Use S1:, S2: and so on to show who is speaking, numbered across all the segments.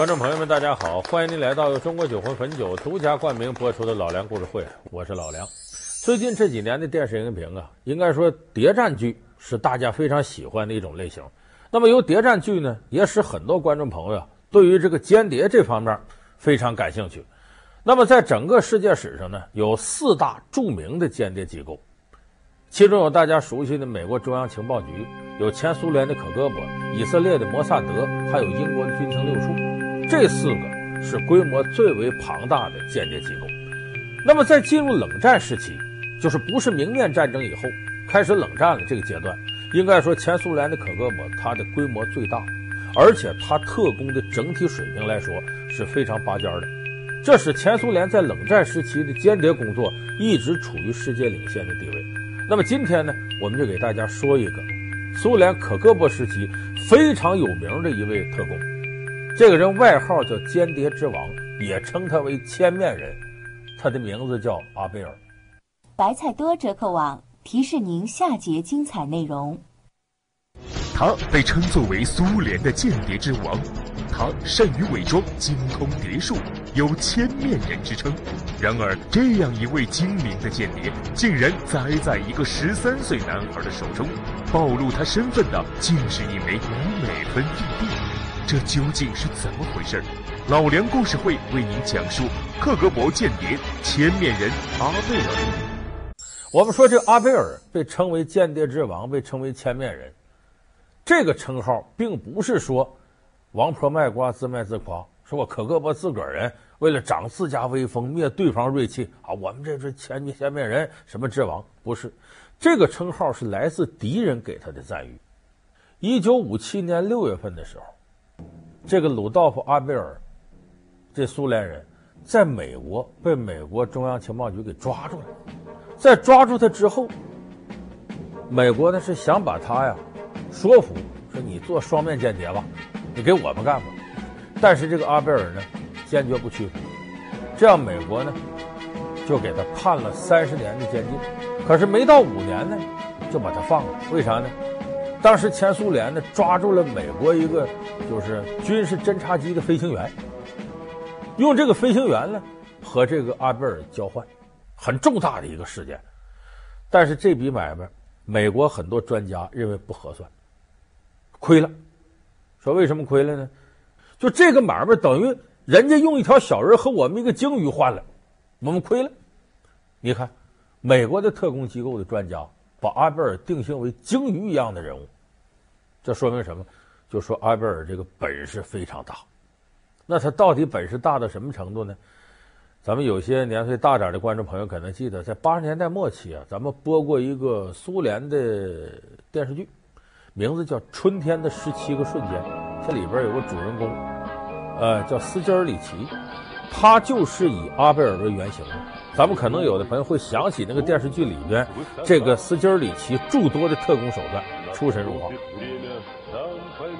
S1: 观众朋友们，大家好，欢迎您来到由中国酒魂汾酒独家冠名播出的《老梁故事会》，我是老梁。最近这几年的电视荧屏啊，应该说谍战剧是大家非常喜欢的一种类型。那么由谍战剧呢，也使很多观众朋友对于这个间谍这方面非常感兴趣。那么在整个世界史上呢，有四大著名的间谍机构，其中有大家熟悉的美国中央情报局，有前苏联的可戈勃，以色列的摩萨德，还有英国的军情六处。这四个是规模最为庞大的间谍机构。那么，在进入冷战时期，就是不是明面战争以后开始冷战的这个阶段，应该说前苏联的可戈勃它的规模最大，而且它特工的整体水平来说是非常拔尖的。这使前苏联在冷战时期的间谍工作一直处于世界领先的地位。那么今天呢，我们就给大家说一个苏联可戈勃时期非常有名的一位特工。这个人外号叫“间谍之王”，也称他为“千面人”。他的名字叫阿贝尔。
S2: 白菜多折扣网提示您下节精彩内容。
S3: 他被称作为苏联的间谍之王，他善于伪装，精通谍术，有“千面人”之称。然而，这样一位精明的间谍，竟然栽在一个十三岁男孩的手中。暴露他身份的，竟是一枚五美分硬币。这究竟是怎么回事？老梁故事会为您讲述克格勃间谍千面人阿贝尔。
S1: 我们说这阿贝尔被称为间谍之王，被称为千面人，这个称号并不是说王婆卖瓜自卖自夸，说我克格勃自个儿人为了长自家威风，灭对方锐气啊，我们这是千面千面人什么之王？不是，这个称号是来自敌人给他的赞誉。一九五七年六月份的时候。这个鲁道夫·阿贝尔，这苏联人，在美国被美国中央情报局给抓住了。在抓住他之后，美国呢是想把他呀说服，说你做双面间谍吧，你给我们干吧。但是这个阿贝尔呢坚决不屈服，这样美国呢就给他判了三十年的监禁。可是没到五年呢，就把他放了。为啥呢？当时前苏联呢抓住了美国一个就是军事侦察机的飞行员，用这个飞行员呢和这个阿贝尔交换，很重大的一个事件。但是这笔买卖，美国很多专家认为不合算，亏了。说为什么亏了呢？就这个买卖等于人家用一条小人和我们一个鲸鱼换了，我们亏了。你看，美国的特工机构的专家。把阿贝尔定性为鲸鱼一样的人物，这说明什么？就说阿贝尔这个本事非常大。那他到底本事大到什么程度呢？咱们有些年岁大点的观众朋友可能记得，在八十年代末期啊，咱们播过一个苏联的电视剧，名字叫《春天的十七个瞬间》。这里边有个主人公，呃，叫斯金尔里奇，他就是以阿贝尔为原型的。咱们可能有的朋友会想起那个电视剧里边这个斯金尔里奇诸多的特工手段，出神入化。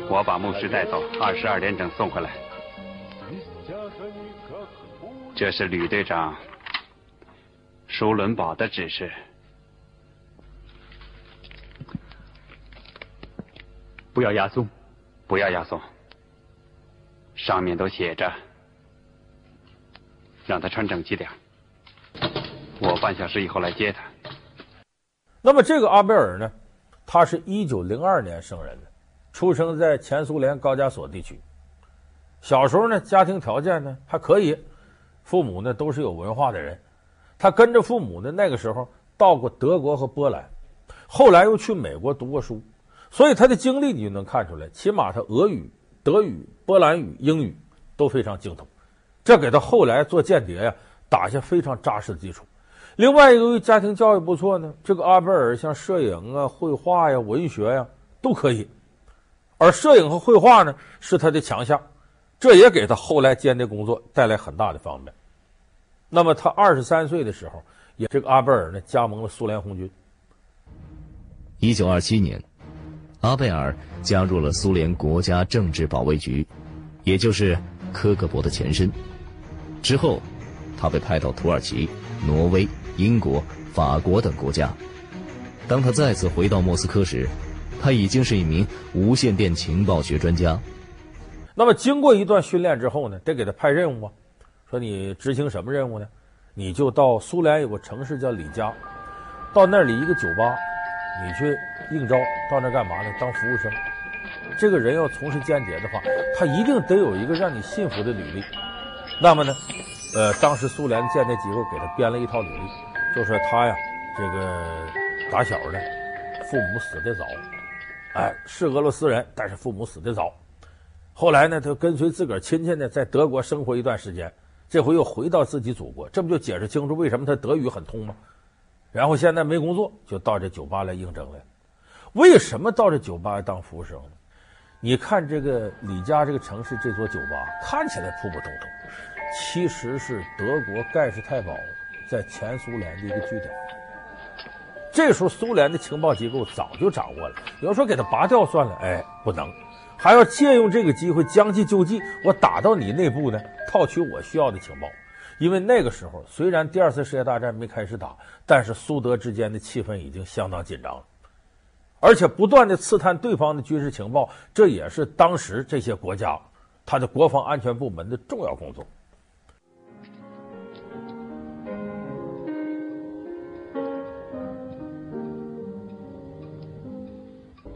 S4: 我把牧师带走，二十二点整送回来。这是吕队长舒伦堡的指示，不要押送，不要押送，上面都写着，让他穿整齐点。我半小时以后来接他。
S1: 那么这个阿贝尔呢，他是一九零二年生人的，出生在前苏联高加索地区。小时候呢，家庭条件呢还可以，父母呢都是有文化的人。他跟着父母呢，那个时候到过德国和波兰，后来又去美国读过书，所以他的经历你就能看出来，起码他俄语、德语、波兰语、英语都非常精通，这给他后来做间谍呀打下非常扎实的基础。另外，由于家庭教育不错呢，这个阿贝尔像摄影啊、绘画呀、文学呀都可以，而摄影和绘画呢是他的强项，这也给他后来间谍工作带来很大的方便。那么他二十三岁的时候，也这个阿贝尔呢加盟了苏联红军。
S5: 一九二七年，阿贝尔加入了苏联国家政治保卫局，也就是科格勃的前身。之后，他被派到土耳其、挪威。英国、法国等国家。当他再次回到莫斯科时，他已经是一名无线电情报学专家。
S1: 那么经过一段训练之后呢，得给他派任务啊，说你执行什么任务呢？你就到苏联有个城市叫里加，到那里一个酒吧，你去应招，到那干嘛呢？当服务生。这个人要从事间谍的话，他一定得有一个让你信服的履历。那么呢，呃，当时苏联间谍机构给他编了一套履历，就说他呀，这个打小呢，父母死得早，哎，是俄罗斯人，但是父母死的早。后来呢，他跟随自个儿亲戚呢，在德国生活一段时间，这回又回到自己祖国，这不就解释清楚为什么他德语很通吗？然后现在没工作，就到这酒吧来应征了。为什么到这酒吧当服务生呢？你看这个李家这个城市这座酒吧看起来普普通通，其实是德国盖世太保在前苏联的一个据点。这时候苏联的情报机构早就掌握了，有人说给他拔掉算了，哎，不能，还要借用这个机会将计就计，我打到你内部呢，套取我需要的情报。因为那个时候虽然第二次世界大战没开始打，但是苏德之间的气氛已经相当紧张了。而且不断的刺探对方的军事情报，这也是当时这些国家他的国防安全部门的重要工作。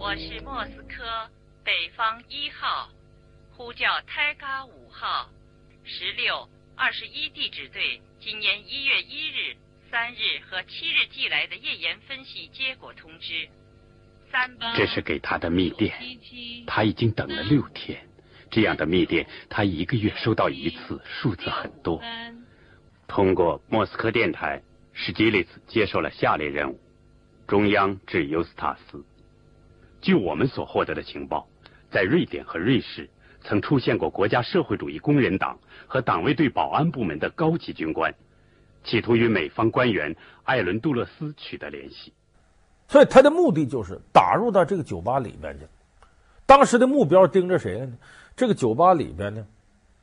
S6: 我是莫斯科北方一号，呼叫泰嘎五号，十六二十一地质队今年一月一日、三日和七日寄来的页岩分析结果通知
S4: 三。这是给他的密电，他已经等了六天。这样的密电，他一个月收到一次，数字很多。通过莫斯科电台，史基利斯接受了下列任务：中央至尤斯塔斯。据我们所获得的情报，在瑞典和瑞士曾出现过国家社会主义工人党和党卫队保安部门的高级军官，企图与美方官员艾伦·杜勒斯取得联系。
S1: 所以他的目的就是打入到这个酒吧里面去。当时的目标盯着谁呢？这个酒吧里边呢，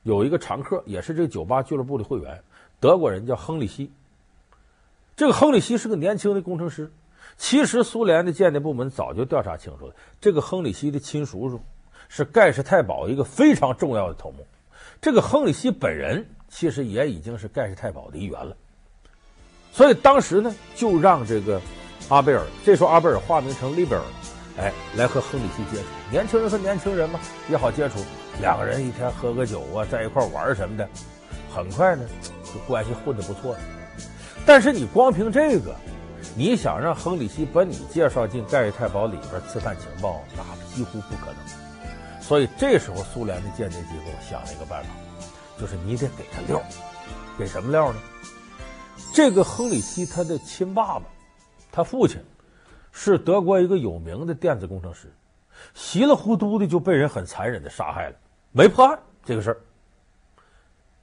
S1: 有一个常客，也是这个酒吧俱乐部的会员，德国人叫亨利希。这个亨利希是个年轻的工程师。其实苏联的间谍部门早就调查清楚了，这个亨里希的亲叔叔是盖世太保一个非常重要的头目。这个亨里希本人其实也已经是盖世太保的一员了。所以当时呢，就让这个。阿贝尔，这时候阿贝尔化名成利贝尔，哎，来和亨里希接触。年轻人和年轻人嘛，也好接触。两个人一天喝个酒啊，在一块玩什么的，很快呢，就关系混得不错了。但是你光凭这个，你想让亨里希把你介绍进盖世太保里边刺探情报，那几乎不可能。所以这时候苏联的间谍机构想了一个办法，就是你得给他料，给什么料呢？这个亨里希他的亲爸爸。他父亲是德国一个有名的电子工程师，稀里糊涂的就被人很残忍的杀害了，没破案这个事儿。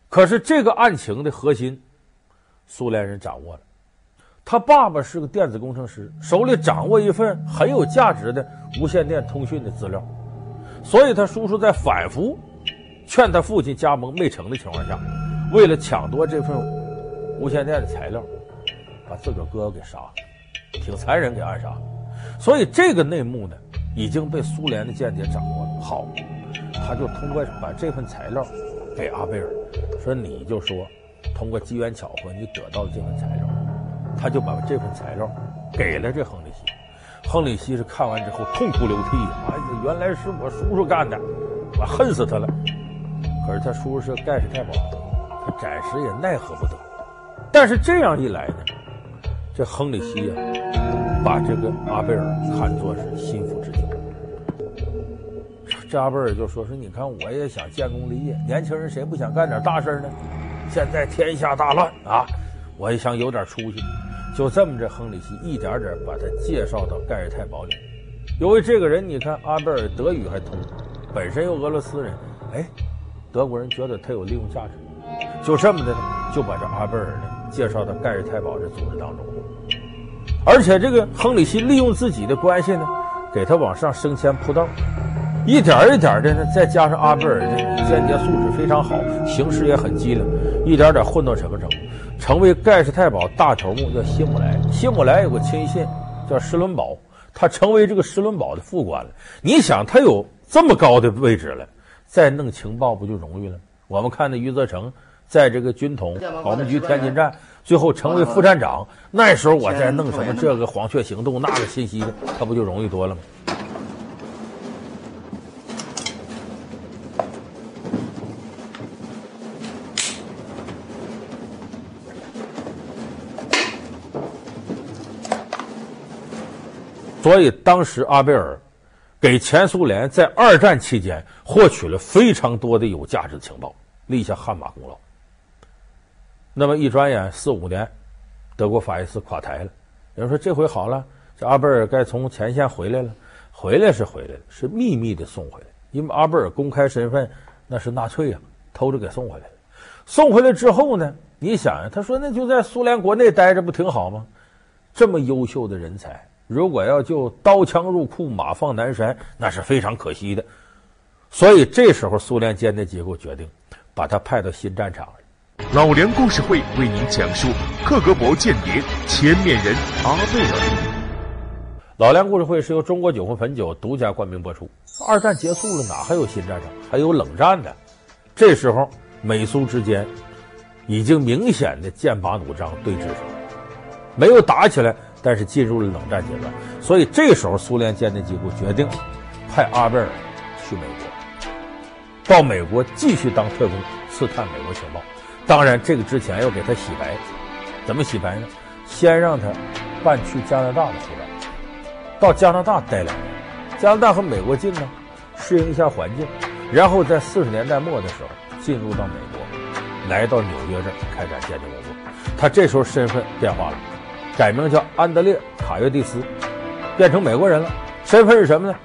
S1: 可是这个案情的核心，苏联人掌握了。他爸爸是个电子工程师，手里掌握一份很有价值的无线电通讯的资料，所以他叔叔在反复劝他父亲加盟没成的情况下，为了抢夺这份无线电的材料，把自个儿哥哥给杀了。挺残忍，给暗杀，所以这个内幕呢已经被苏联的间谍掌握了。好，他就通过把这份材料给阿贝尔，说你就说通过机缘巧合你得到了这份材料，他就把这份材料给了这亨利希。亨利希是看完之后痛哭流涕呀，哎呀，原来是我叔叔干的，我恨死他了。可是他叔叔是盖世太保，他暂时也奈何不得。但是这样一来呢？这亨利希呀，把这个阿贝尔看作是心腹之交。这阿贝尔就说：“说你看，我也想建功立业，年轻人谁不想干点大事呢？现在天下大乱啊，我也想有点出息。”就这么着，亨里希一点点把他介绍到盖世太保里。由于这个人，你看阿贝尔德语还通，本身又俄罗斯人，哎，德国人觉得他有利用价值，就这么的，就把这阿贝尔呢介绍到盖世太保这组织当中。而且这个亨里希利用自己的关系呢，给他往上升迁铺道，一点一点的呢，再加上阿贝尔的间谍素质非常好，行事也很机灵，一点点混到什么程度？成为盖世太保大头目叫辛姆莱，辛姆莱有个亲信叫施伦堡，他成为这个施伦堡的副官了。你想他有这么高的位置了，再弄情报不就容易了？我们看那余则成在这个军统保密局天津站，最后成为副站长，那时候我再弄什么这个黄雀行动那个信息的，他不就容易多了吗？所以当时阿贝尔给前苏联在二战期间获取了非常多的有价值的情报，立下汗马功劳。那么一转眼四五年，德国法西斯垮台了，有人说这回好了，这阿贝尔该从前线回来了。回来是回来了，是秘密的送回来，因为阿贝尔公开身份那是纳粹啊，偷着给送回来了。送回来之后呢，你想呀，他说那就在苏联国内待着不挺好吗？这么优秀的人才。如果要就刀枪入库，马放南山，那是非常可惜的。所以这时候，苏联间谍机构决定把他派到新战场。
S3: 老梁故事会为您讲述克格勃间谍千面人阿贝尔。
S1: 老梁故事会是由中国酒魂汾酒独家冠名播出。二战结束了，哪还有新战场？还有冷战呢。这时候，美苏之间已经明显的剑拔弩张对峙上，没有打起来。但是进入了冷战阶段，所以这时候苏联间谍机构决定派阿贝尔去美国，到美国继续当特工，刺探美国情报。当然，这个之前要给他洗白，怎么洗白呢？先让他办去加拿大的护照，到加拿大待两年，加拿大和美国近呢，适应一下环境，然后在四十年代末的时候进入到美国，来到纽约这儿开展间谍工作。他这时候身份变化了。改名叫安德烈·卡约蒂斯，变成美国人了。身份是什么呢？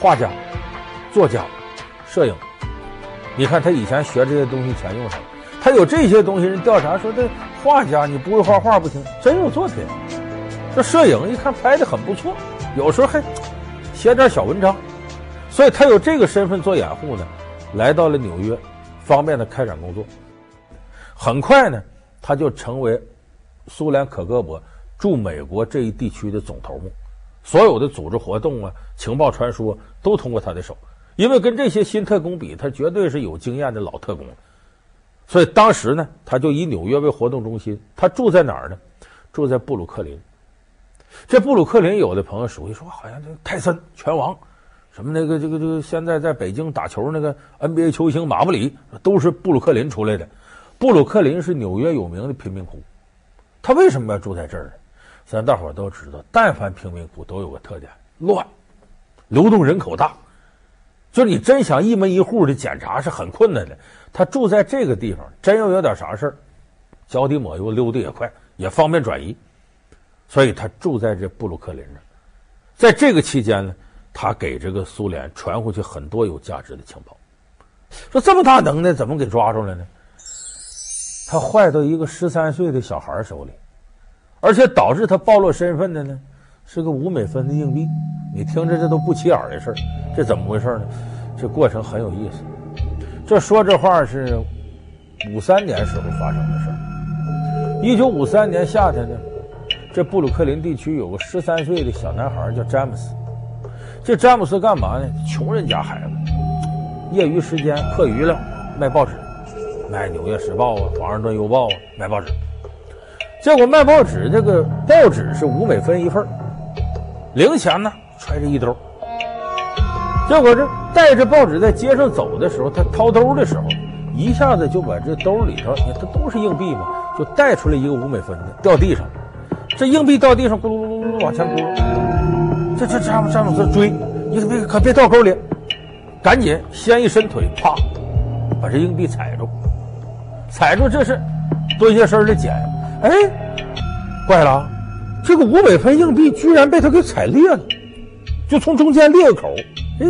S1: 画家、作家、摄影。你看他以前学这些东西全用上了。他有这些东西，人调查说这画家你不会画画不行，真有作品。这摄影一看拍的很不错，有时候还写点小文章。所以他有这个身份做掩护呢，来到了纽约，方便的开展工作。很快呢，他就成为。苏联可格勃驻美国这一地区的总头目，所有的组织活动啊、情报传输都通过他的手。因为跟这些新特工比，他绝对是有经验的老特工。所以当时呢，他就以纽约为活动中心。他住在哪儿呢？住在布鲁克林。这布鲁克林，有的朋友熟悉，说好像这泰森拳王，什么那个这个这个现在在北京打球那个 NBA 球星马布里，都是布鲁克林出来的。布鲁克林是纽约有名的贫民窟。他为什么要住在这儿呢？咱大伙都知道，但凡贫民窟都有个特点：乱，流动人口大。就你真想一门一户的检查是很困难的。他住在这个地方，真要有点啥事儿，脚底抹油溜得也快，也方便转移。所以他住在这布鲁克林这。在这个期间呢，他给这个苏联传回去很多有价值的情报。说这么大能耐，怎么给抓住了呢？他坏到一个十三岁的小孩手里，而且导致他暴露身份的呢，是个五美分的硬币。你听着，这都不起眼的事儿，这怎么回事呢？这过程很有意思。这说这话是五三年时候发生的事儿。一九五三年夏天呢，这布鲁克林地区有个十三岁的小男孩叫詹姆斯。这詹姆斯干嘛呢？穷人家孩子，业余时间课余了卖报纸。卖《纽约时报》啊，《华盛顿邮报》啊，卖报纸。结果卖报纸，这个报纸是五美分一份，零钱呢揣着一兜。结果这带着报纸在街上走的时候，他掏兜的时候，一下子就把这兜里头，你看它都是硬币嘛，就带出来一个五美分的，掉地上。这硬币掉地上，咕噜噜噜噜往前咕噜。这这詹姆詹姆斯追，你可别可别掉沟里，赶紧先一伸腿，啪，把这硬币踩住。踩住，这是蹲下身的捡，哎，怪了，这个五百分硬币居然被他给踩裂了，就从中间裂口，哎，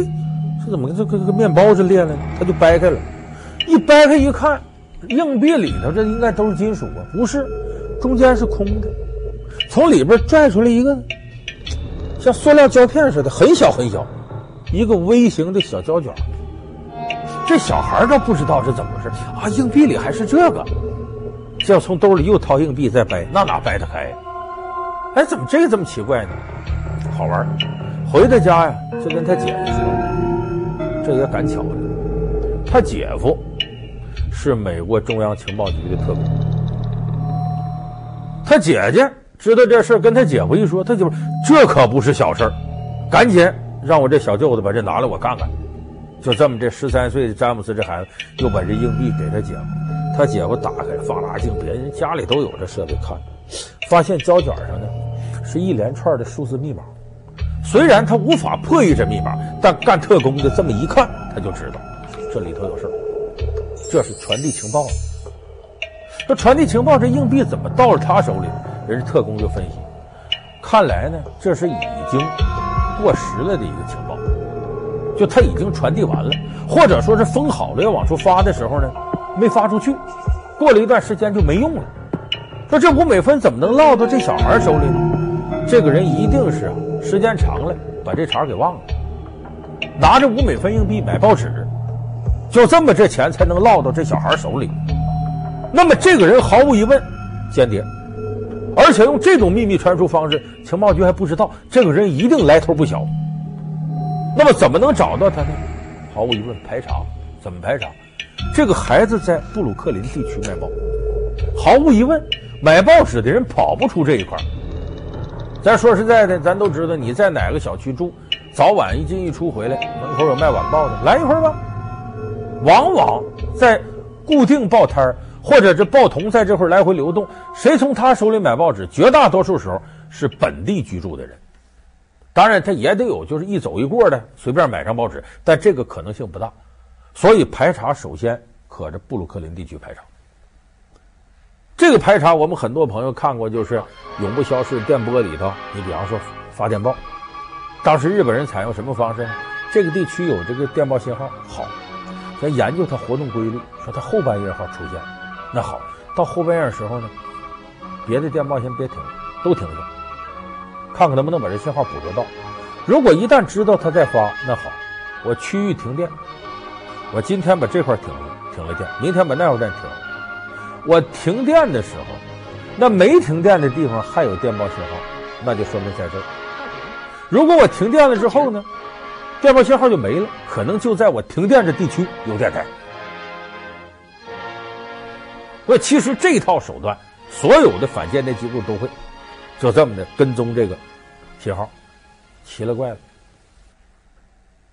S1: 这怎么跟这跟个面包似的裂了？他就掰开了，一掰开一看，硬币里头这应该都是金属啊，不是，中间是空的，从里边拽出来一个像塑料胶片似的，很小很小，一个微型的小胶卷。这小孩倒不知道是怎么回事啊！硬币里还是这个，这要从兜里又掏硬币再掰，那哪掰得开呀？哎，怎么这个这么奇怪呢？好玩，回到家呀，就跟他姐姐说，这也赶巧了，他姐夫是美国中央情报局的特工。他姐姐知道这事儿跟他姐夫一说，他姐夫这可不是小事儿赶紧让我这小舅子把这拿来我看看。就这么，这十三岁的詹姆斯这孩子又把这硬币给他姐夫，他姐夫打开放大镜，别人家里都有这设备看，发现胶卷上呢是一连串的数字密码。虽然他无法破译这密码，但干特工的这么一看，他就知道这里头有事儿，这是传递情报。这传递情报，这硬币怎么到了他手里？人家特工就分析，看来呢，这是已经过时了的一个情报。就他已经传递完了，或者说是封好了要往出发的时候呢，没发出去，过了一段时间就没用了。说这五美分怎么能落到这小孩手里呢？这个人一定是时间长了把这茬给忘了，拿着五美分硬币买报纸，就这么这钱才能落到这小孩手里。那么这个人毫无疑问间谍，而且用这种秘密传输方式，情报局还不知道这个人一定来头不小。那么怎么能找到他呢？毫无疑问，排查。怎么排查？这个孩子在布鲁克林地区卖报，毫无疑问，买报纸的人跑不出这一块。咱说实在的，咱都知道你在哪个小区住，早晚一进一出回来，门口有卖晚报的，来一会儿吧。往往在固定报摊或者这报童在这块来回流动，谁从他手里买报纸？绝大多数时候是本地居住的人。当然，他也得有，就是一走一过的，随便买张报纸，但这个可能性不大。所以排查首先可着布鲁克林地区排查。这个排查，我们很多朋友看过，就是《永不消逝电波》里头，你比方说发电报，当时日本人采用什么方式？这个地区有这个电报信号，好，咱研究它活动规律，说它后半夜号出现，那好，到后半夜时候呢，别的电报先别停，都停下。看看能不能把这信号捕捉到。如果一旦知道他在发，那好，我区域停电，我今天把这块停了，停了电，明天把那块电停了。我停电的时候，那没停电的地方还有电报信号，那就说明在这儿。如果我停电了之后呢，电报信号就没了，可能就在我停电的地区有电台。所以其实这套手段，所有的反间谍机构都会。就这么的跟踪这个信号，奇了怪了。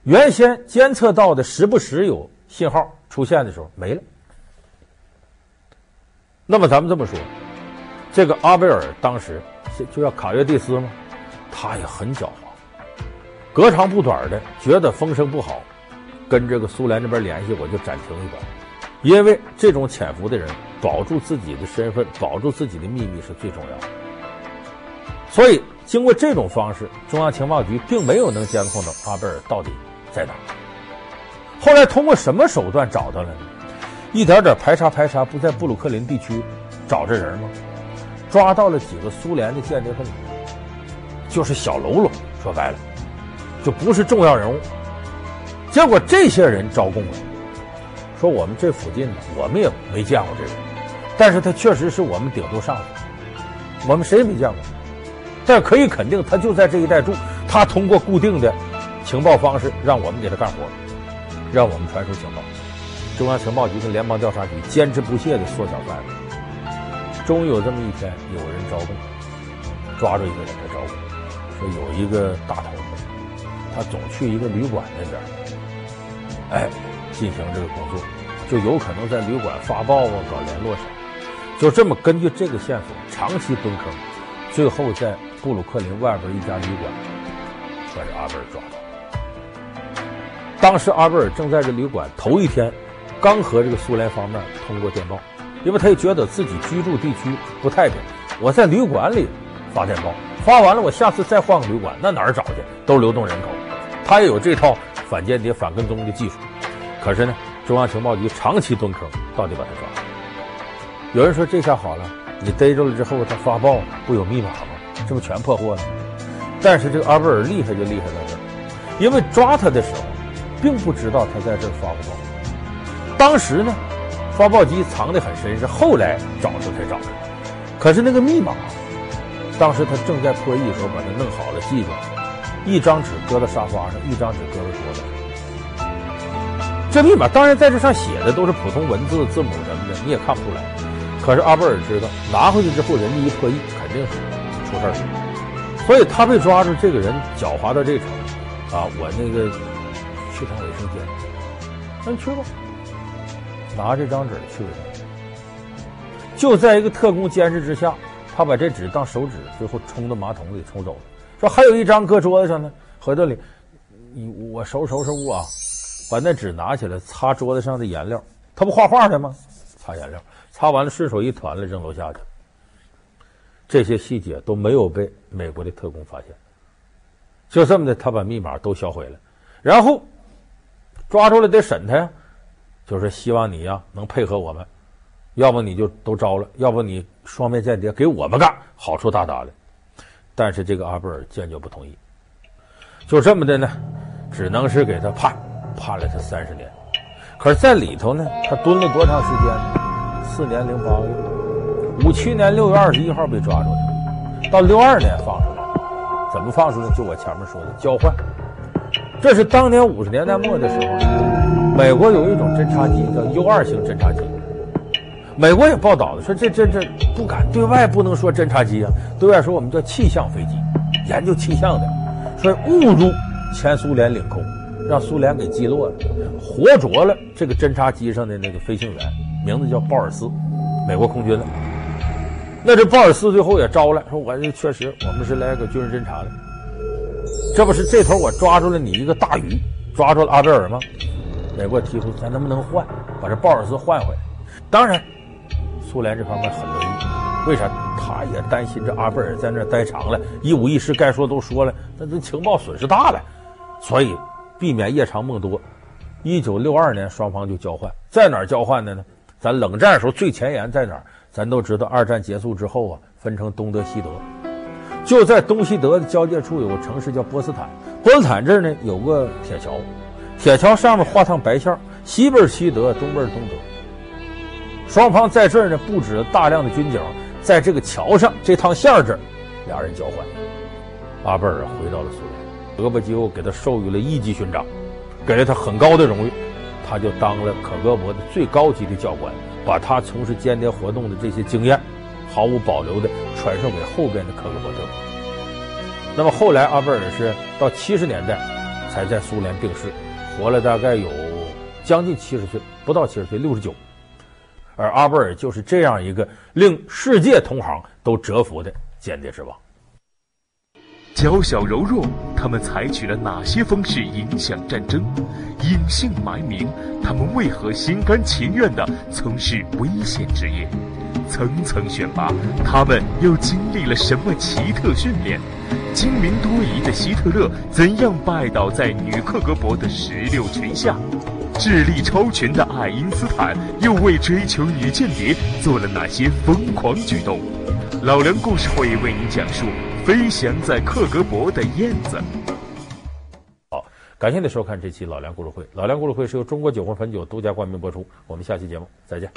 S1: 原先监测到的时不时有信号出现的时候没了。那么咱们这么说，这个阿贝尔当时就叫卡约蒂斯吗，他也很狡猾，隔长不短的觉得风声不好，跟这个苏联那边联系，我就暂停一段，因为这种潜伏的人保住自己的身份，保住自己的秘密是最重要的。所以，经过这种方式，中央情报局并没有能监控到阿贝尔到底在哪。后来通过什么手段找到了呢？一点点排查排查，不在布鲁克林地区找这人吗？抓到了几个苏联的间谍分子，就是小喽啰，说白了，就不是重要人物。结果这些人招供了，说我们这附近呢，我们也没见过这人，但是他确实是我们顶头上司，我们谁也没见过。但可以肯定，他就在这一带住。他通过固定的情报方式，让我们给他干活，让我们传输情报。中央情报局跟联邦调查局坚持不懈的缩小范围。终于有这么一天，有人招供，抓住一个人来招供，说有一个大头，他总去一个旅馆那边，哎，进行这个工作，就有可能在旅馆发报啊，搞联络什么。就这么根据这个线索，长期蹲坑，最后在。布鲁克林外边一家旅馆，把这阿贝尔抓到。当时阿贝尔正在这旅馆头一天，刚和这个苏联方面通过电报，因为他也觉得自己居住地区不太平。我在旅馆里发电报，发完了，我下次再换个旅馆，那哪儿找去？都流动人口。他也有这套反间谍、反跟踪的技术。可是呢，中央情报局长期蹲坑，到底把他抓了。有人说这下好了，你逮着了之后，他发报不有密码吗？这不是全破获了？但是这个阿贝尔厉害就厉害在这儿，因为抓他的时候，并不知道他在这儿发过报。当时呢，发报机藏得很深，是后来找出才找出来。可是那个密码，当时他正在破译的时候把它弄好了记住，一张纸搁到沙发上，一张纸搁到桌子上。这密码当然在这上写的都是普通文字、字母什么的，你也看不出来。可是阿贝尔知道，拿回去之后，人家一破译，肯定是出事儿。所以他被抓住，这个人狡猾到这个程度啊！我那个去趟卫生间，那你去吧，拿这张纸去卫生间。就在一个特工监视之下，他把这纸当手纸，最后冲到马桶里冲走了。说还有一张搁桌子上呢，回头里，我收拾收拾屋啊，把那纸拿起来擦桌子上的颜料。他不画画的吗？擦颜料，擦完了顺手一团了扔楼下去。这些细节都没有被美国的特工发现。就这么的，他把密码都销毁了，然后抓住了得审他呀，就是希望你呀能配合我们。要不你就都招了，要不你双面间谍给我们干，好处大大的。但是这个阿贝尔坚决不同意，就这么的呢，只能是给他判，判了他三十年。可是，在里头呢，他蹲了多长时间呢？四年零八个月。五七年六月二十一号被抓住的，到六二年放出来。怎么放出来？就我前面说的交换。这是当年五十年代末的时候，美国有一种侦察机叫 U 二型侦察机。美国也报道了，说这这这不敢对外不能说侦察机啊，对外说我们叫气象飞机，研究气象的，说误入前苏联领空，让苏联给击落了，活捉了这个侦察机上的那个飞行员，名字叫鲍尔斯，美国空军的。那这鲍尔斯最后也招来，说我这确实我们是来个军事侦察的，这不是这头我抓住了你一个大鱼，抓住了阿贝尔吗？美国提出咱能不能换，把这鲍尔斯换回来？当然。苏联这方面很乐意，为啥？他也担心这阿贝尔在那待长了，一五一十该说都说了，那这情报损失大了，所以避免夜长梦多。一九六二年，双方就交换，在哪儿交换的呢？咱冷战时候最前沿在哪儿？咱都知道，二战结束之后啊，分成东德、西德，就在东西德的交界处有个城市叫波茨坦，波茨坦这儿呢有个铁桥，铁桥上面画趟白线，西边西德，东边东德。双方在这儿呢布置了大量的军警，在这个桥上这趟线这儿，俩人交换。阿贝尔回到了苏联，戈巴基沃给他授予了一级勋章，给了他很高的荣誉，他就当了可格勃的最高级的教官，把他从事间谍活动的这些经验，毫无保留的传授给后边的可格勃特。那么后来阿贝尔是到七十年代才在苏联病逝，活了大概有将近七十岁，不到七十岁，六十九。而阿贝尔就是这样一个令世界同行都折服的间谍之王。
S3: 娇小柔弱，他们采取了哪些方式影响战争？隐姓埋名，他们为何心甘情愿地从事危险职业？层层选拔，他们又经历了什么奇特训练？精明多疑的希特勒怎样拜倒在女克格勃的石榴裙下？智力超群的爱因斯坦又为追求女间谍做了哪些疯狂举动？老梁故事会为您讲述飞翔在克格勃的燕子。
S1: 好，感谢您收看这期老梁故事会。老梁故事会是由中国酒红汾酒独家冠名播出。我们下期节目再见。